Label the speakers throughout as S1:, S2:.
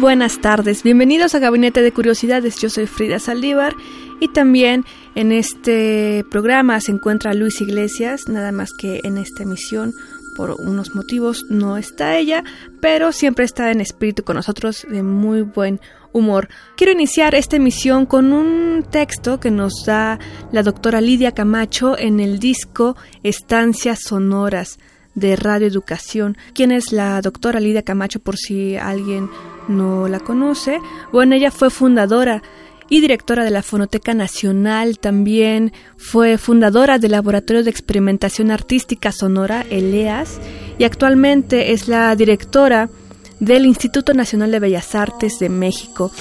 S1: Buenas tardes, bienvenidos a Gabinete de Curiosidades, yo soy Frida Saldívar y también en este programa se encuentra Luis Iglesias, nada más que en esta emisión por unos motivos no está ella, pero siempre está en espíritu con nosotros de muy buen humor. Quiero iniciar esta emisión con un texto que nos da la doctora Lidia Camacho en el disco Estancias Sonoras de Radio Educación. ¿Quién es la doctora Lidia Camacho por si alguien no la conoce? Bueno, ella fue fundadora y directora de la Fonoteca Nacional, también fue fundadora del Laboratorio de Experimentación Artística Sonora, ELEAS, y actualmente es la directora del Instituto Nacional de Bellas Artes de México.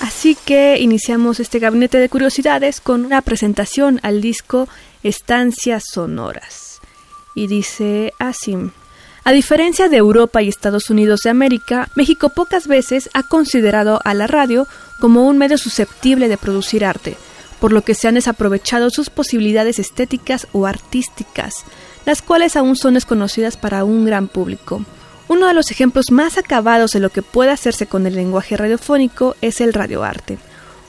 S1: Así que iniciamos este gabinete de curiosidades con una presentación al disco Estancias Sonoras. Y dice así. A diferencia de Europa y Estados Unidos de América, México pocas veces ha considerado a la radio como un medio susceptible de producir arte, por lo que se han desaprovechado sus posibilidades estéticas o artísticas, las cuales aún son desconocidas para un gran público. Uno de los ejemplos más acabados de lo que puede hacerse con el lenguaje radiofónico es el radioarte,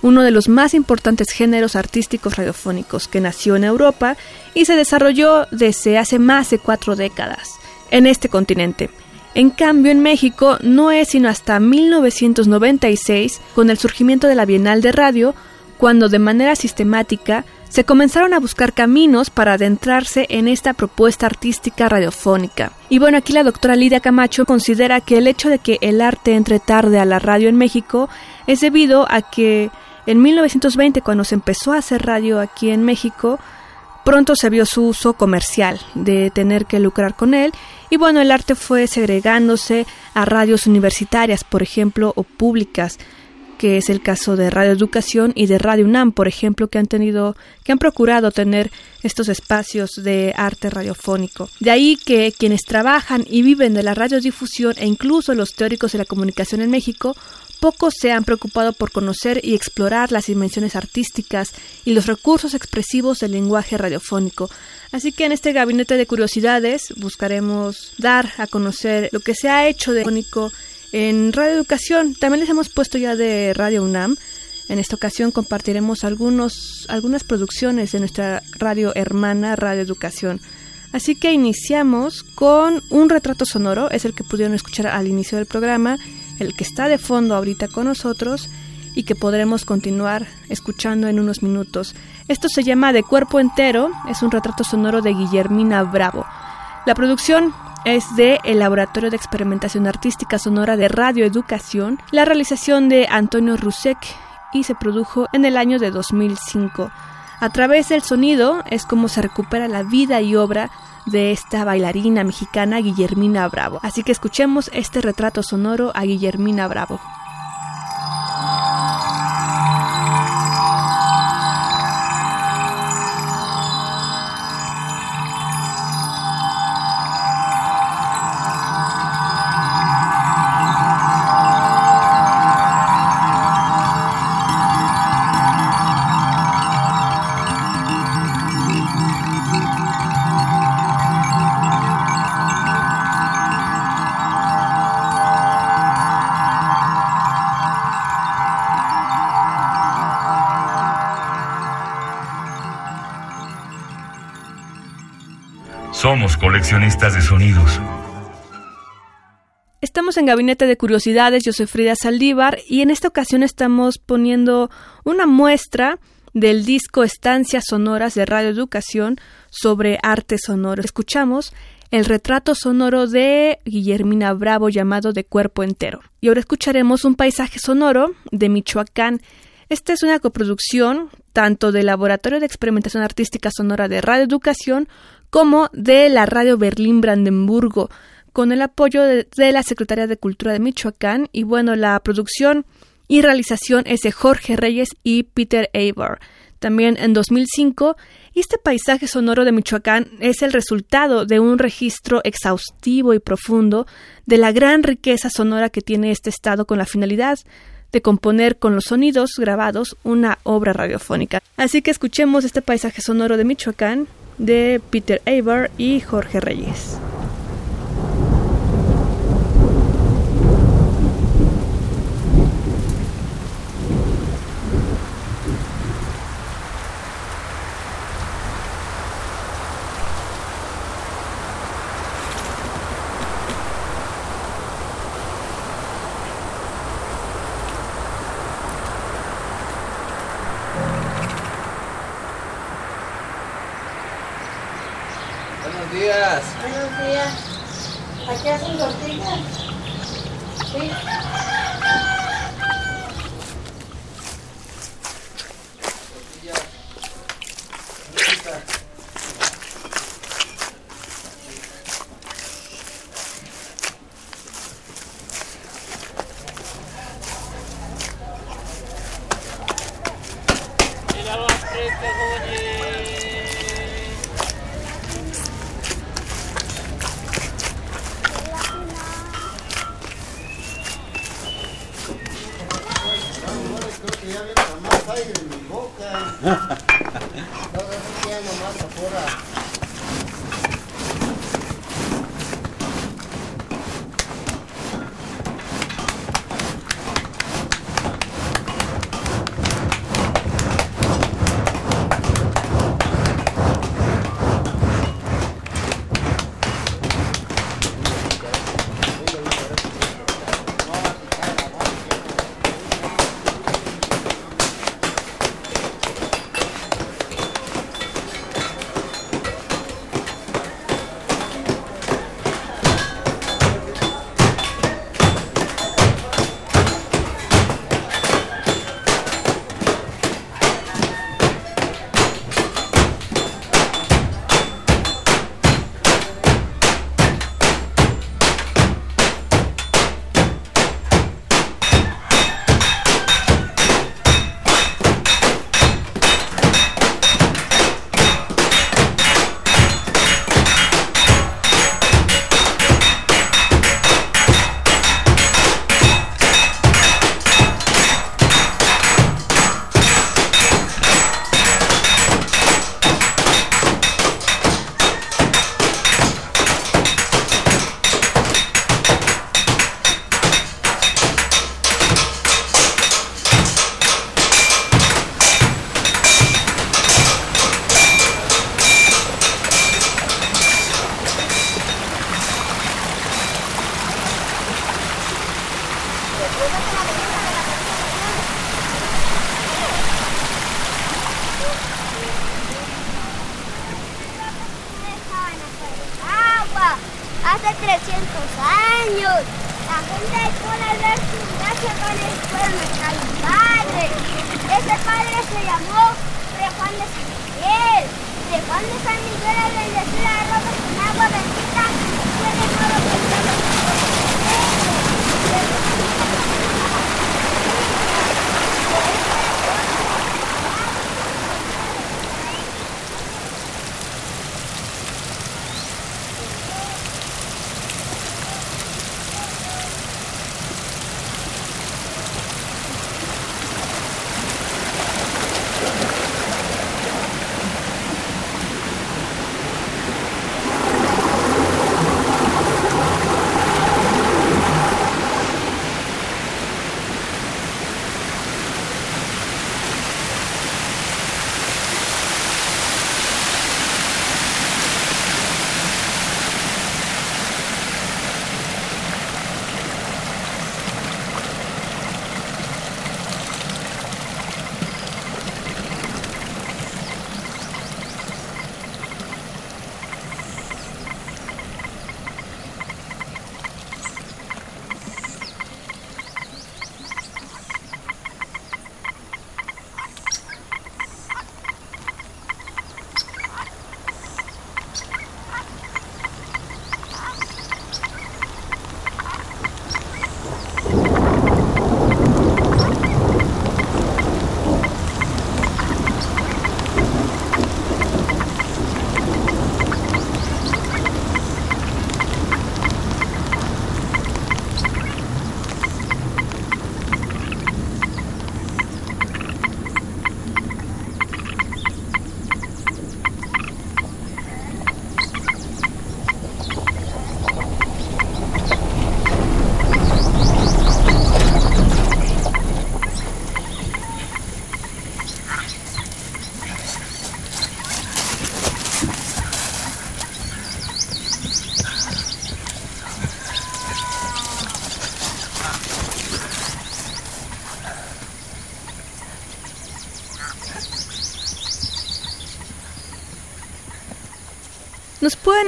S1: uno de los más importantes géneros artísticos radiofónicos que nació en Europa y se desarrolló desde hace más de cuatro décadas en este continente. En cambio, en México no es sino hasta 1996, con el surgimiento de la Bienal de Radio, cuando de manera sistemática se comenzaron a buscar caminos para adentrarse en esta propuesta artística radiofónica. Y bueno, aquí la doctora Lidia Camacho considera que el hecho de que el arte entre tarde a la radio en México es debido a que en 1920, cuando se empezó a hacer radio aquí en México, pronto se vio su uso comercial, de tener que lucrar con él, y bueno, el arte fue segregándose a radios universitarias, por ejemplo, o públicas, que es el caso de Radio Educación y de Radio UNAM, por ejemplo, que han tenido, que han procurado tener estos espacios de arte radiofónico. De ahí que quienes trabajan y viven de la radiodifusión e incluso los teóricos de la comunicación en México pocos se han preocupado por conocer y explorar las dimensiones artísticas y los recursos expresivos del lenguaje radiofónico. Así que en este gabinete de curiosidades buscaremos dar a conocer lo que se ha hecho de fónico en Radio Educación. También les hemos puesto ya de Radio UNAM. En esta ocasión compartiremos algunos, algunas producciones de nuestra radio hermana Radio Educación. Así que iniciamos con un retrato sonoro, es el que pudieron escuchar al inicio del programa, el que está de fondo ahorita con nosotros y que podremos continuar escuchando en unos minutos. Esto se llama De Cuerpo Entero, es un retrato sonoro de Guillermina Bravo. La producción es de el Laboratorio de Experimentación Artística Sonora de Radio Educación, la realización de Antonio Rusek y se produjo en el año de 2005. A través del sonido es como se recupera la vida y obra de esta bailarina mexicana Guillermina Bravo. Así que escuchemos este retrato sonoro a Guillermina Bravo.
S2: Somos coleccionistas de sonidos.
S1: Estamos en Gabinete de Curiosidades, yo soy Frida Saldívar y en esta ocasión estamos poniendo una muestra del disco Estancias Sonoras de Radio Educación sobre arte sonoro. Escuchamos el retrato sonoro de Guillermina Bravo llamado De Cuerpo Entero. Y ahora escucharemos un paisaje sonoro de Michoacán. Esta es una coproducción tanto del Laboratorio de Experimentación Artística Sonora de Radio Educación como de la Radio Berlín Brandenburgo con el apoyo de, la Secretaría de Cultura de Michoacán y bueno, la producción y realización es de Jorge Reyes y Peter Eber. También en 2005, este paisaje sonoro de Michoacán es el resultado de un registro exhaustivo y profundo de la gran riqueza sonora que tiene este estado con la finalidad de componer con los sonidos grabados una obra radiofónica. Así que escuchemos este paisaje sonoro de Michoacán de Peter Eber y Jorge Reyes. Buenos días.
S3: Buenos días. ¿Aquí hacen tortillas? Sí. 多少
S4: se llamó Refán de San Miguel. Refán de San Miguel agradeció las rosas con agua bendita. Fue de modo que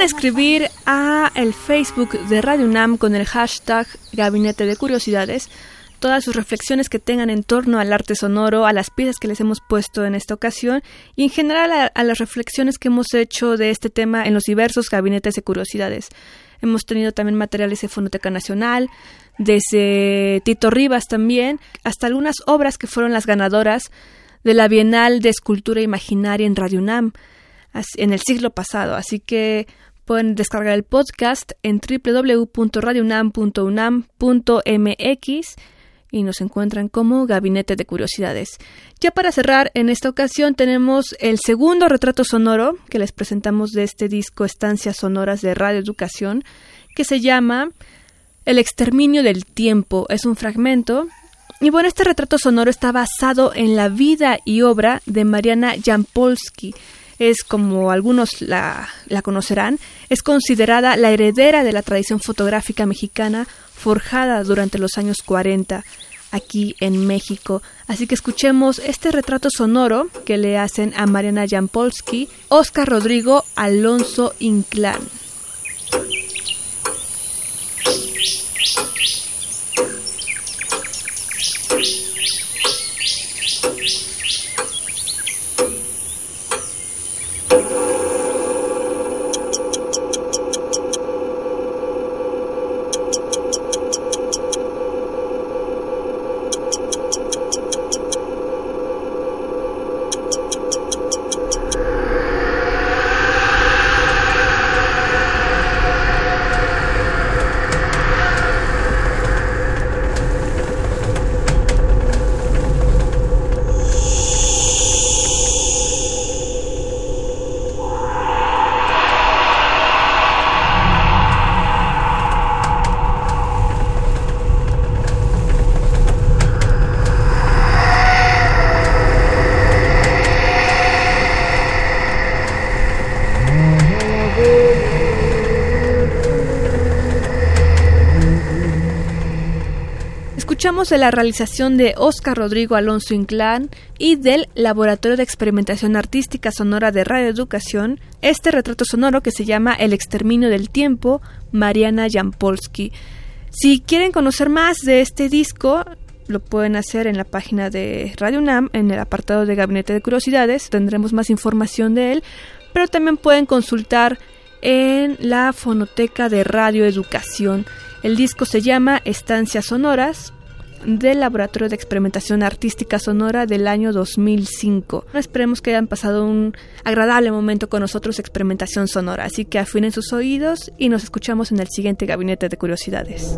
S1: escribir a el Facebook de Radio UNAM con el hashtag Gabinete de Curiosidades todas sus reflexiones que tengan en torno al arte sonoro, a las piezas que les hemos puesto en esta ocasión y en general a, a las reflexiones que hemos hecho de este tema en los diversos gabinetes de curiosidades. Hemos tenido también materiales de Fonoteca Nacional, desde Tito Rivas también, hasta algunas obras que fueron las ganadoras de la Bienal de Escultura Imaginaria en Radio UNAM en el siglo pasado. Así que pueden descargar el podcast en www.radiounam.unam.mx y nos encuentran como Gabinete de Curiosidades. Ya para cerrar, en esta ocasión tenemos el segundo retrato sonoro que les presentamos de este disco Estancias Sonoras de Radio Educación, que se llama El exterminio del tiempo. Es un fragmento. Y bueno, este retrato sonoro está basado en la vida y obra de Mariana Jampolsky. Es como algunos la, conocerán, es considerada la heredera de la tradición fotográfica mexicana forjada durante los años 40 aquí en México. Así que escuchemos este retrato sonoro que le hacen a Mariana Jampolsky, Oscar Rodrigo Alonso Inclán. Escuchamos de la realización de Oscar Rodrigo Alonso Inclán y del Laboratorio de Experimentación Artística Sonora de Radio Educación este retrato sonoro que se llama El exterminio del tiempo, Mariana Jampolsky. Si quieren conocer más de este disco, lo pueden hacer en la página de Radio UNAM, en el apartado de Gabinete de Curiosidades, tendremos más información de él, pero también pueden consultar en la fonoteca de Radio Educación. El disco se llama Estancias Sonoras del Laboratorio de Experimentación Artística Sonora del año 2005. Esperemos que hayan pasado un agradable momento con nosotros Experimentación Sonora, así que afinen sus oídos y nos escuchamos en el siguiente Gabinete de Curiosidades.